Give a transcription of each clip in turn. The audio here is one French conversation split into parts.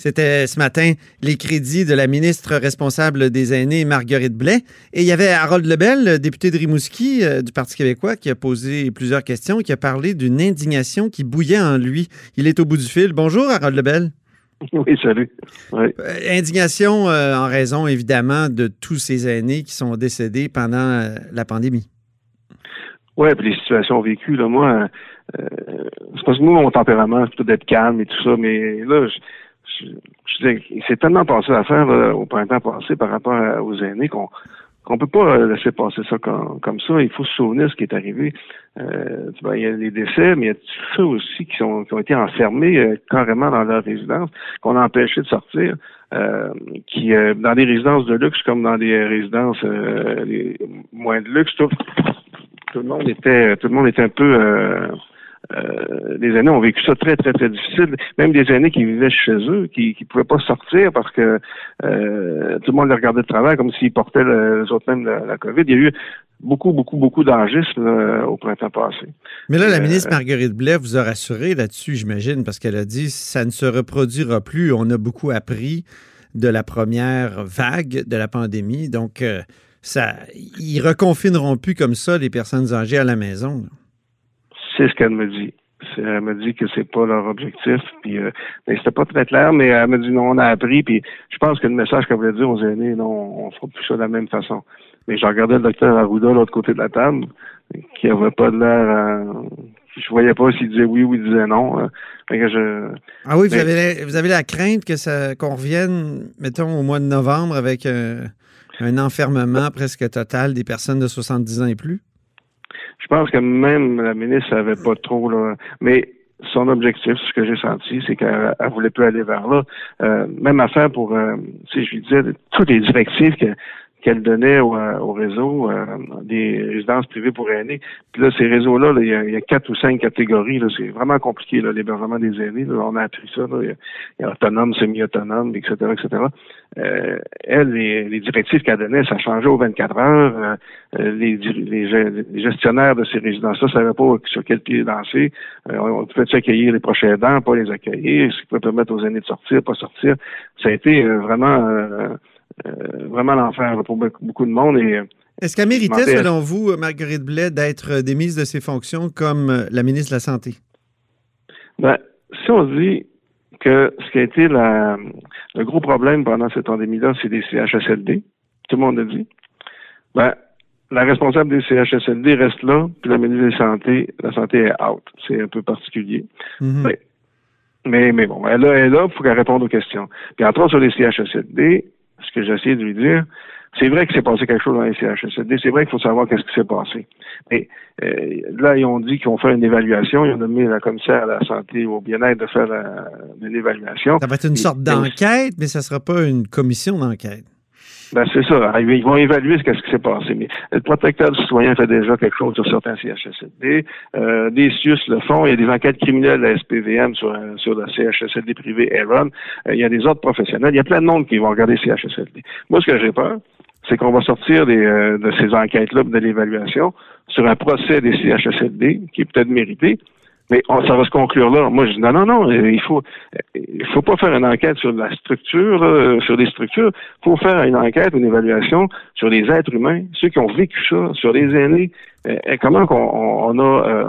C'était ce matin les crédits de la ministre responsable des aînés, Marguerite Blais. Et il y avait Harold Lebel, député de Rimouski euh, du Parti québécois, qui a posé plusieurs questions, qui a parlé d'une indignation qui bouillait en lui. Il est au bout du fil. Bonjour, Harold Lebel. Oui, salut. Euh, indignation euh, en raison, évidemment, de tous ces aînés qui sont décédés pendant la pandémie. Oui, puis les situations vécues, là, moi, c'est parce que moi, mon tempérament, c'est plutôt d'être calme et tout ça, mais là, je, je, il s'est tellement passé à faire au printemps passé par rapport aux aînés qu'on qu'on peut pas laisser passer ça comme, ça. Il faut se souvenir de ce qui est arrivé. Euh, il y a les décès, mais il y a ceux aussi qui, sont, qui ont été enfermés euh, carrément dans leur résidence, qu'on a empêché de sortir, euh, qui euh, dans des résidences de luxe comme dans des résidences les moins de luxe, tout, le monde était tout le monde était un peu euh, les aînés ont vécu ça très, très, très difficile. Même des aînés qui vivaient chez eux, qui ne pouvaient pas sortir parce que euh, tout le monde les regardait de travers comme s'ils portaient le, les autres même la, COVID. Il y a eu beaucoup, beaucoup, beaucoup d'enregistres au printemps passé. Mais là, la euh, ministre Marguerite Blais vous a rassuré là-dessus, j'imagine, parce qu'elle a dit ça ne se reproduira plus. On a beaucoup appris de la première vague de la pandémie. Donc, ça, ils reconfineront plus comme ça les personnes âgées à la maison. C'est ce qu'elle me dit. Elle me dit que c'est pas leur objectif. Puis, euh, mais c'était pas très clair, mais elle me dit non, on a appris. Puis, je pense que le message qu'elle voulait dire aux aînés, non, on fera plus ça de la même façon. Mais je regardais le docteur Arruda de l'autre côté de la table, qui avait pas de l'air. Euh, je voyais pas s'il disait oui ou il disait non. Euh. je, ah oui, vous, avez, vous avez la crainte que ça qu'on revienne, mettons, au mois de novembre avec un enfermement presque total des personnes de 70 ans et plus? Je pense que même la ministre savait pas trop, là. Mais son objectif, ce que j'ai senti, c'est qu'elle voulait plus aller vers là. Euh, même affaire pour, euh, si je lui disais, toutes les directives que qu'elle donnait au, euh, au réseau euh, des résidences privées pour aînés. Puis là, ces réseaux-là, il, y a quatre ou cinq catégories. C'est vraiment compliqué, l'hébergement des aînés. On a appris ça. Il, y a, autonome, semi-autonome, etc., etc. Euh, elle, les, directives qu'elle donnait, ça changeait aux 24 heures. Euh, les, les, gestionnaires de ces résidences-là ne savaient pas sur quel pied danser. on pouvait accueillir les prochains dents, pas les accueillir, ce qui pouvait permettre aux aînés de sortir, pas sortir. Ça a été vraiment euh, vraiment l'enfer pour beaucoup de monde. Et, euh, Est-ce qu'elle méritait, selon vous, Marguerite Blais, d'être démise de ses fonctions comme euh, la ministre de la Santé? Ben, si on dit que ce qui a été le gros problème pendant cette pandémie-là, c'est des CHSLD, tout le monde l'a dit, ben, la responsable des CHSLD reste là, puis la ministre de la Santé, la Santé est out. C'est un peu particulier. Mm-hmm. mais, mais, bon, elle, est là, il faut qu'elle réponde aux questions. Puis autres, sur les CHSLD, ce que j'essaie de lui dire, c'est vrai que s'est passé quelque chose dans les CHSLD. C'est vrai qu'il faut savoir qu'est-ce qui s'est passé. Mais euh, là, ils ont dit qu'ils vont faire une évaluation. Ils ont nommé la commissaire à la santé au bien-être de faire une évaluation. Ça va être une sorte d'enquête, mais ça ne sera pas une commission d'enquête. Ben, c'est ça. Ils vont évaluer ce, ce qui s'est passé. Mais le protecteur du citoyen fait déjà quelque chose sur certains CHSLD. Euh, des CIUS le font. Il y a des enquêtes criminelles à SPVM sur, sur le CHSLD privé Aaron. Euh, il y a des autres professionnels. Il y a plein de monde qui vont regarder CHSLD. Moi, ce que j'ai peur, c'est qu'on va sortir des, euh, de ces enquêtes-là, de l'évaluation, sur un procès des CHSLD, qui est peut-être mérité, mais ça va se conclure là. Moi, je dis non, non, non, il faut, il faut pas faire une enquête sur la structure, sur des structures. Il faut faire une enquête, une évaluation sur les êtres humains, ceux qui ont vécu ça, sur les aînés. Et comment on, a, euh,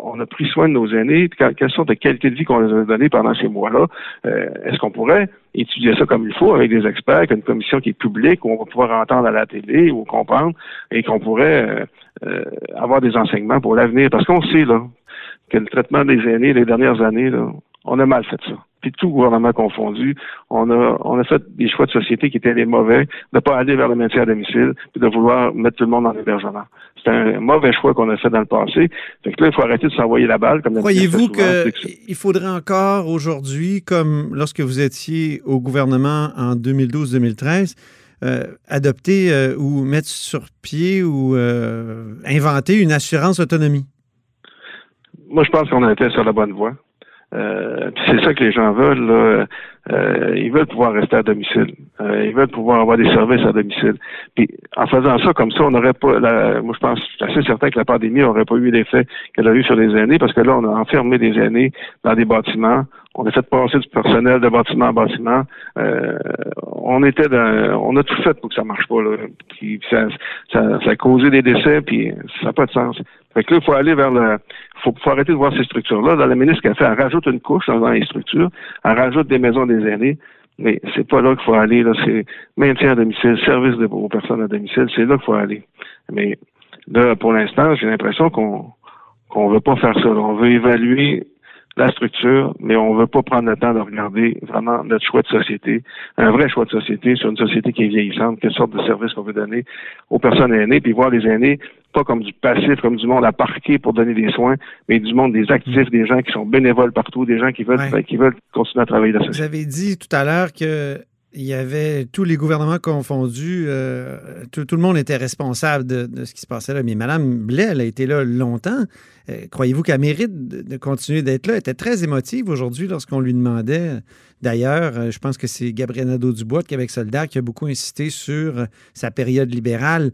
on a pris soin de nos aînés, quelle sorte de qualité de vie qu'on leur a donné pendant ces mois-là. Euh, est-ce qu'on pourrait étudier ça comme il faut avec des experts, avec une commission qui est publique, où on va pouvoir entendre à la télé ou comprendre, et qu'on pourrait euh, avoir des enseignements pour l'avenir? Parce qu'on sait, là, que le traitement des aînés les dernières années, là, on a mal fait ça. Puis tout gouvernement confondu, on a, on a fait des choix de société qui étaient les mauvais, de ne pas aller vers le maintien à domicile, puis de vouloir mettre tout le monde en hébergement. C'est un mauvais choix qu'on a fait dans le passé. Fait que là, il faut arrêter de s'envoyer la balle. comme Croyez-vous qu'il faudrait encore aujourd'hui, comme lorsque vous étiez au gouvernement en 2012-2013, euh, adopter euh, ou mettre sur pied ou euh, inventer une assurance autonomie? Moi, je pense qu'on été sur la bonne voie. Euh, c'est ça que les gens veulent. Euh, ils veulent pouvoir rester à domicile. Euh, ils veulent pouvoir avoir des services à domicile. Puis en faisant ça comme ça, on n'aurait pas. moi, je pense, je assez certain que la pandémie n'aurait pas eu l'effet qu'elle a eu sur les aînés, parce que là, on a enfermé des aînés dans des bâtiments. On a fait passer du personnel de bâtiment en bâtiment. Euh, on était dans, on a tout fait pour que ça marche pas. Là. Puis ça, ça, ça, a causé des décès, puis ça n'a pas de sens. Fait que là, il faut aller vers le. Faut, faut arrêter de voir ces structures-là. Dans la ministre qu'elle fait, elle rajoute une couche dans les structures, elle rajoute des maisons des aînés. Mais c'est pas là qu'il faut aller. Là, c'est maintien à domicile, service aux personnes à domicile, c'est là qu'il faut aller. Mais là, pour l'instant, j'ai l'impression qu'on qu'on veut pas faire ça. On veut évaluer la structure, mais on ne veut pas prendre le temps de regarder vraiment notre choix de société, un vrai choix de société sur une société qui est vieillissante, quelle sorte de service qu'on veut donner aux personnes aînées, puis voir les aînés pas comme du passif, comme du monde à parquer pour donner des soins, mais du monde des actifs, des gens qui sont bénévoles partout, des gens qui veulent, qui veulent continuer à travailler dans. Vous avez dit tout à l'heure que il y avait tous les gouvernements confondus, euh, tout, le monde était responsable de, ce qui se passait là. Mais Mme Blais, elle a été là longtemps. Euh, croyez-vous qu'elle mérite de, continuer d'être là? Elle était très émotive aujourd'hui lorsqu'on lui demandait. D'ailleurs, euh, je pense que c'est Gabriel Nadeau-Dubois, de Québec Soldat, qui a beaucoup insisté sur sa période libérale.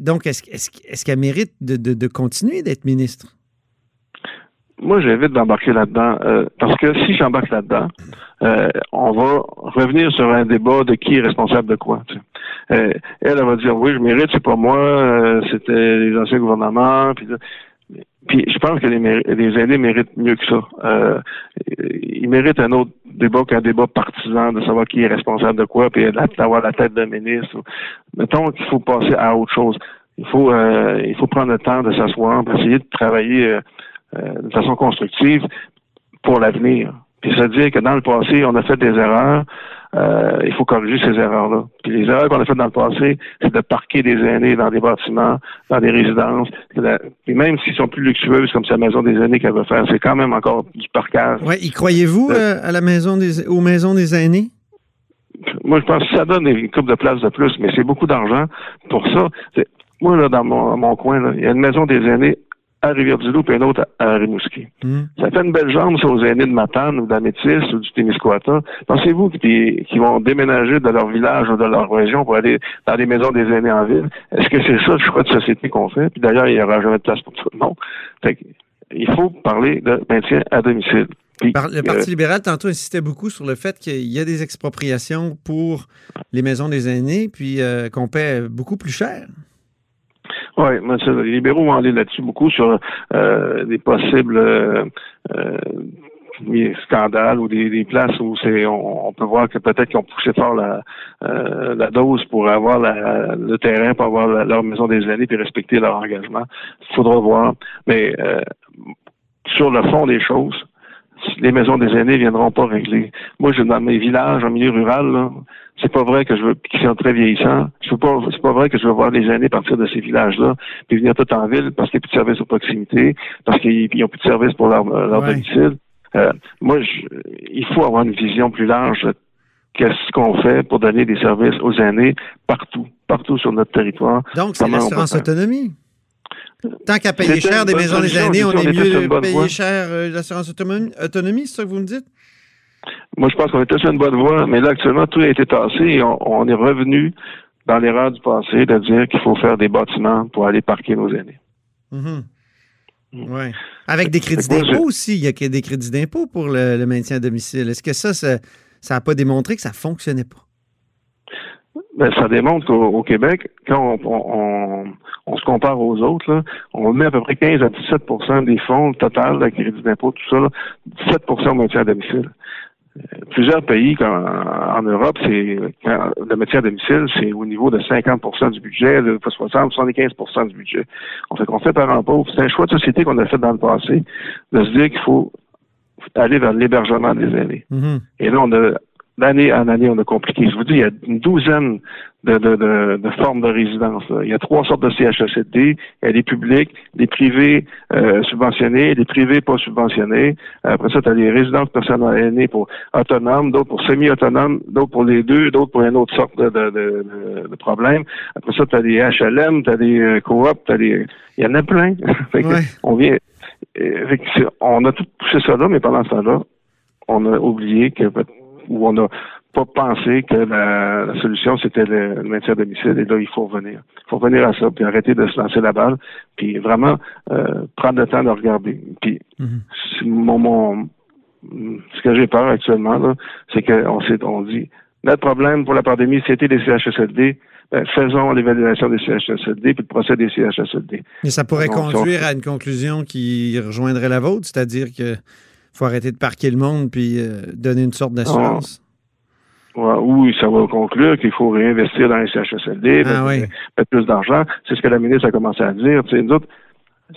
donc, est-ce qu'elle mérite de continuer d'être ministre? moi, j'évite d'embarquer là-dedans parce que si j'embarque là-dedans, euh, on va revenir sur un débat de qui est responsable de quoi. Euh, elle, elle va dire oui, je mérite, c'est pas moi, c'était les anciens gouvernements. Puis, je pense que les, aînés méritent mieux que ça. ils méritent un autre débat qu'un débat partisan de savoir qui est responsable de quoi, puis d'avoir la tête d'un ministre. Mettons qu'il faut passer à autre chose. Il faut, il faut prendre le temps de s'asseoir, essayer de travailler euh, de façon constructive pour l'avenir. Puis ça veut dire que dans le passé, on a fait des erreurs. Euh, il faut corriger ces erreurs-là. Puis les erreurs qu'on a faites dans le passé, c'est de parquer des aînés dans des bâtiments, dans des résidences. Puis même s'ils sont plus luxueuses, comme sa maison des aînés qu'elle veut faire, c'est quand même encore du parquage. Oui, y croyez-vous euh, à la maison des, aux maisons des aînés? Moi, je pense que ça donne une coupe de place de plus, mais c'est beaucoup d'argent pour ça. Moi, là, dans mon, mon coin, il y a une maison des aînés à Rivière-du-Loup et un autre à Rimouski. Hmm. Ça fait une belle jambe, ça, aux aînés de Matane ou d'Amétis ou du Témiscouata. Pensez-vous qu'ils vont déménager de leur village ou de leur région pour aller dans les maisons des aînés en ville? Est-ce que c'est ça le choix de société qu'on fait? Puis d'ailleurs, il n'y aura jamais de place pour tout le monde. Fait il faut parler de maintien à domicile. le Parti euh, libéral, tantôt, insistait beaucoup sur le fait qu'il y a des expropriations pour les maisons des aînés, puis euh, qu'on paie beaucoup plus cher. Oui, les libéraux vont aller là-dessus beaucoup sur euh, des possibles euh, euh, scandales ou des, places où c'est on, peut voir que peut-être qu'ils ont poussé fort la, la dose pour avoir le terrain, pour avoir leur maison des années et respecter leur engagement. Il faudra voir. Mais sur le fond des choses, les maisons des aînés viendront pas régler. Moi, je dans mes villages, en milieu rural, c'est pas vrai que je veux, qui sont très vieillissants. Je pas, c'est pas vrai que je veux voir les aînés partir de ces villages-là, puis venir tout en ville parce qu'il n'y a plus de service aux proximité, parce qu'ils n'ont plus de service pour leur, leur domicile. Euh, moi, il faut avoir une vision plus large. Qu'est-ce qu'on fait pour donner des services aux aînés partout, partout sur notre territoire? Donc, c'est l'assurance autonomie? Tant qu'à payer cher des maisons des aînés, on est mieux payer cher euh, l'assurance autonomie, autonomie c'est ça que vous me dites? Moi, je pense qu'on était sur une bonne voie, mais là, actuellement, tout a été tassé et on, est revenu dans l'erreur du passé de dire qu'il faut faire des bâtiments pour aller parquer nos aînés. Mm-hmm. Oui. Avec des crédits d'impôt aussi. Il y a des crédits d'impôt pour le, maintien à domicile. Est-ce que ça, ça n'a pas démontré que ça ne fonctionnait pas? Ben, ça démontre qu'au Québec, quand on, se compare aux autres, on met à peu près 15 à 17% des fonds total de crédit d'impôt, tout ça, 17 au maintien à domicile plusieurs pays en, Europe, c'est le métier à domicile, c'est au niveau de 50% du budget, de 60, 75% du budget. On fait qu'on fait par pauvre. C'est un choix de société qu'on a fait dans le passé, de se dire qu'il faut aller vers l'hébergement des aînés. Mm-hmm. Et là, on a d'année en année, on a compliqué. Je vous dis, il y a une douzaine de, de, de, de formes de résidence. Il y a trois sortes de CHSLD. Il y a des publics, des privés euh, subventionnés, des privés pas subventionnés. Après ça, tu as des résidences personnelles aînées pour autonomes, d'autres pour semi-autonomes, d'autres pour les deux, d'autres pour une autre sorte de, de, de, de problème. Après ça, tu as des HLM, tu as des euh, coops, tu as des... Il y en a plein. on vient... Euh, on a tout poussé ça là, mais pendant ce temps-là, on a oublié que où on n'a pas pensé que la, solution, c'était le, maintien à domicile. Et là, il faut revenir. Il faut revenir à ça, puis arrêter de se lancer la balle, puis vraiment euh, prendre le temps de regarder. Puis mhm. mon, ce que j'ai peur actuellement, c'est qu'on on dit, notre problème pour la pandémie, c'était les CHSLD. Ben, faisons l'évaluation des CHSLD puis le procès des CHSLD. Mais ça pourrait conduire à une conclusion qui rejoindrait la vôtre, c'est-à-dire que faut arrêter de parquer le monde puis euh, donner une sorte d'assurance. oui, ça va conclure qu'il faut réinvestir dans les CHSLD, ah, mettre, plus d'argent. C'est ce que la ministre a commencé à dire. Tu nous autres,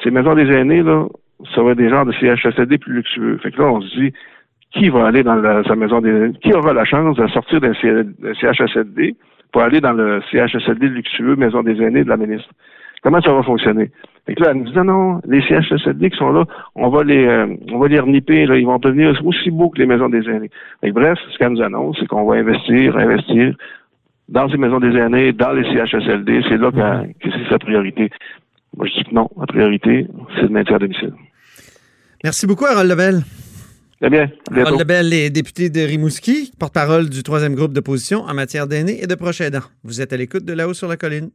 ces maisons des aînés, là, ça va être des genres de CHSLD plus luxueux. Fait que là, on se dit, qui va aller dans sa maison des aînés? Qui aura la chance de sortir d'un CHSLD pour aller dans le CHSLD luxueux, maison des aînés de la ministre? Comment ça va fonctionner? Là, elle nous dit, non, non, les CHSLD qui sont là, on va les, euh, on va les reniper, là, ils vont devenir aussi beaux que les maisons des aînés. Bref, ce qu'elle nous annonce, c'est qu'on va investir, investir dans ces maisons des aînés, dans les CHSLD, c'est là que, c'est sa priorité. Moi, je dis que non, la priorité, c'est le maintien à domicile. Merci beaucoup, Harold Lebel. Très bien. Harold Lebel est député de Rimouski, porte-parole du troisième groupe d'opposition en matière d'aînés et de proches aidants. Vous êtes à l'écoute de là-haut sur la colline.